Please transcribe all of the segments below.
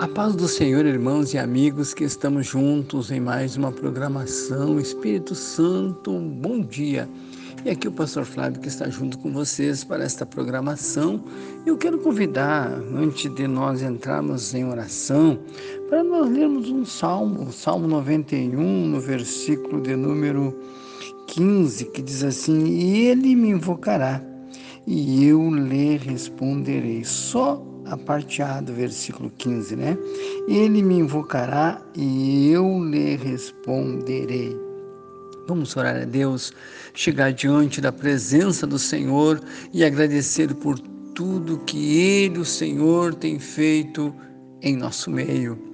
A paz do Senhor, irmãos e amigos que estamos juntos em mais uma programação. Espírito Santo, bom dia. E aqui o pastor Flávio que está junto com vocês para esta programação. Eu quero convidar, antes de nós entrarmos em oração, para nós lermos um salmo, Salmo 91, no versículo de número 15, que diz assim: E ele me invocará, e eu lhe responderei. Só a parte A do versículo 15, né? Ele me invocará e eu lhe responderei. Vamos orar a Deus, chegar diante da presença do Senhor e agradecer por tudo que Ele, o Senhor, tem feito em nosso meio.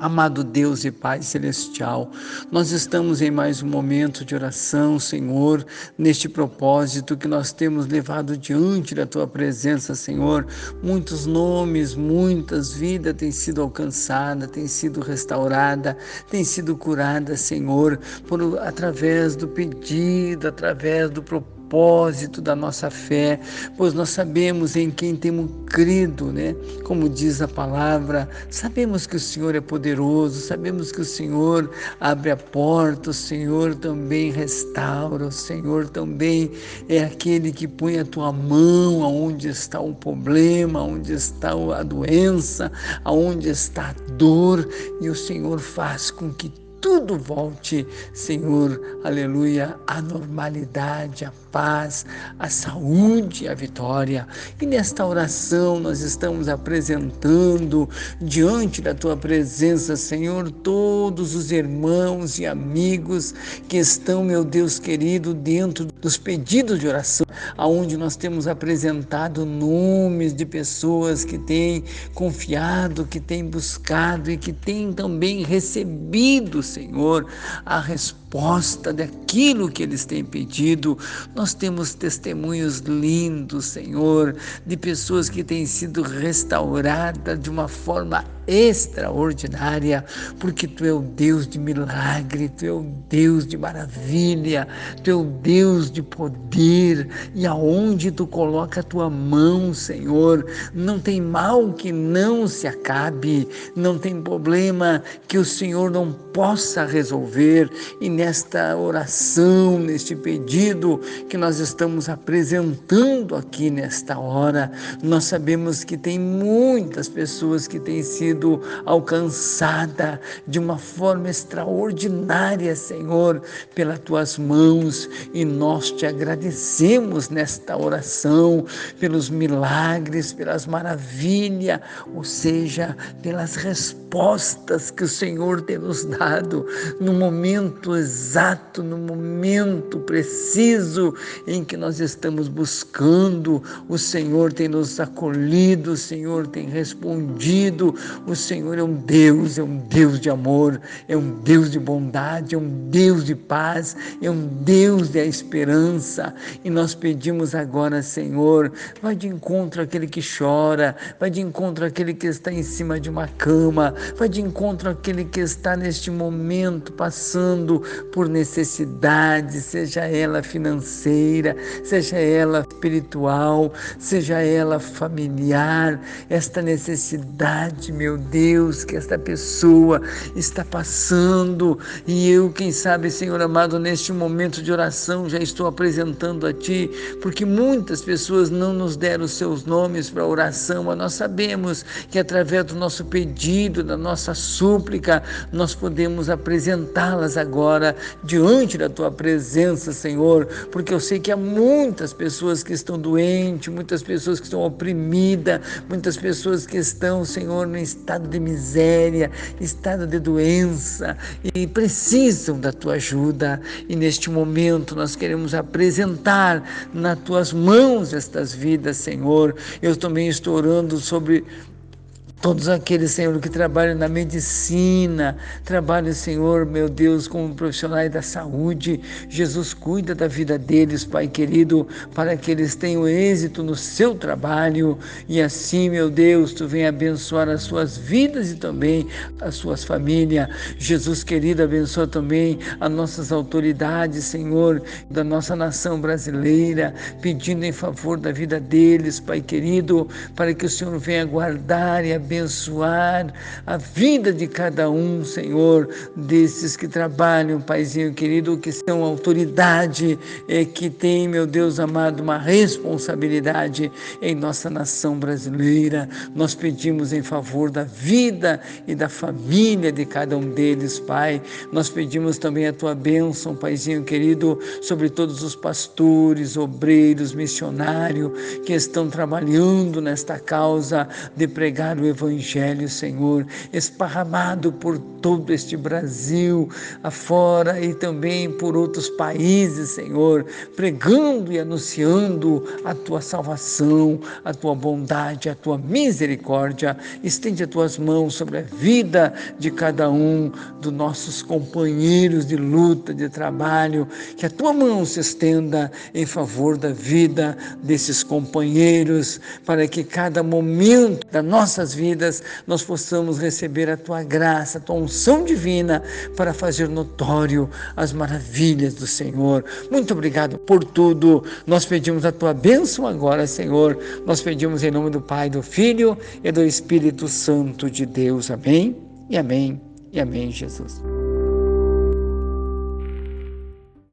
Amado Deus e Pai Celestial, nós estamos em mais um momento de oração, Senhor, neste propósito que nós temos levado diante da Tua presença, Senhor. Muitos nomes, muitas vidas têm sido alcançadas, têm sido restauradas, têm sido curadas, Senhor, por, através do pedido, através do propósito propósito da nossa fé, pois nós sabemos em quem temos crido, né? Como diz a palavra, sabemos que o Senhor é poderoso, sabemos que o Senhor abre a porta, o Senhor também restaura, o Senhor também é aquele que põe a tua mão aonde está o problema, aonde está a doença, aonde está a dor, e o Senhor faz com que tudo volte, Senhor, aleluia, à normalidade, à paz, à saúde, à vitória. E nesta oração nós estamos apresentando diante da tua presença, Senhor, todos os irmãos e amigos que estão, meu Deus querido, dentro dos pedidos de oração, aonde nós temos apresentado nomes de pessoas que têm confiado, que têm buscado e que têm também recebido Senhor, a resposta daquilo que eles têm pedido. Nós temos testemunhos lindos, Senhor, de pessoas que têm sido restauradas de uma forma extraordinária, porque tu é o Deus de milagre, tu é o Deus de maravilha, tu é o Deus de poder, e aonde tu coloca a tua mão, Senhor, não tem mal que não se acabe, não tem problema que o Senhor não possa resolver, e nesta oração, neste pedido que nós estamos apresentando aqui nesta hora, nós sabemos que tem muitas pessoas que têm sido alcançada de uma forma extraordinária, Senhor, pelas tuas mãos, e nós te agradecemos nesta oração pelos milagres, pelas maravilhas, ou seja, pelas respostas que o Senhor tem nos dado no momento exato, no momento preciso em que nós estamos buscando. O Senhor tem nos acolhido, o Senhor tem respondido, o Senhor é um Deus, é um Deus de amor, é um Deus de bondade, é um Deus de paz, é um Deus de esperança. E nós pedimos agora, Senhor, vai de encontro àquele que chora, vai de encontro àquele que está em cima de uma cama, vai de encontro àquele que está neste momento passando por necessidade, seja ela financeira, seja ela espiritual, seja ela familiar, esta necessidade, meu Deus, que esta pessoa está passando. E eu, quem sabe, Senhor amado, neste momento de oração já estou apresentando a Ti, porque muitas pessoas não nos deram seus nomes para oração, mas nós sabemos que através do nosso pedido, da nossa súplica, nós podemos apresentá-las agora diante da Tua presença, Senhor, porque eu sei que há muitas pessoas que estão doentes, muitas pessoas que estão oprimidas, muitas pessoas que estão, Senhor, no estado de miséria, estado de doença e precisam da tua ajuda. E neste momento nós queremos apresentar nas tuas mãos estas vidas, Senhor. Eu também estou orando sobre Todos aqueles, Senhor, que trabalham na medicina, trabalham, Senhor, meu Deus, como profissionais da saúde. Jesus cuida da vida deles, Pai querido, para que eles tenham êxito no seu trabalho. E assim, meu Deus, tu vem abençoar as suas vidas e também as suas famílias. Jesus querido, abençoa também as nossas autoridades, Senhor, da nossa nação brasileira, pedindo em favor da vida deles, Pai querido, para que o Senhor venha guardar e abençoar abençoar a vida de cada um, Senhor, desses que trabalham, Paizinho querido, que são autoridade, é, que tem, meu Deus amado, uma responsabilidade em nossa nação brasileira. Nós pedimos em favor da vida e da família de cada um deles, Pai. Nós pedimos também a tua bênção, Paizinho querido, sobre todos os pastores, obreiros, missionários que estão trabalhando nesta causa de pregar o Evangelho, Senhor, esparramado por todo este Brasil, afora e também por outros países, Senhor, pregando e anunciando a tua salvação, a tua bondade, a tua misericórdia. Estende as tuas mãos sobre a vida de cada um dos nossos companheiros de luta, de trabalho, que a tua mão se estenda em favor da vida desses companheiros, para que cada momento das nossas vidas nós possamos receber a tua graça, a tua unção divina para fazer notório as maravilhas do Senhor. Muito obrigado por tudo. Nós pedimos a tua bênção agora, Senhor. Nós pedimos em nome do Pai, do Filho e do Espírito Santo de Deus. Amém e amém e amém, Jesus.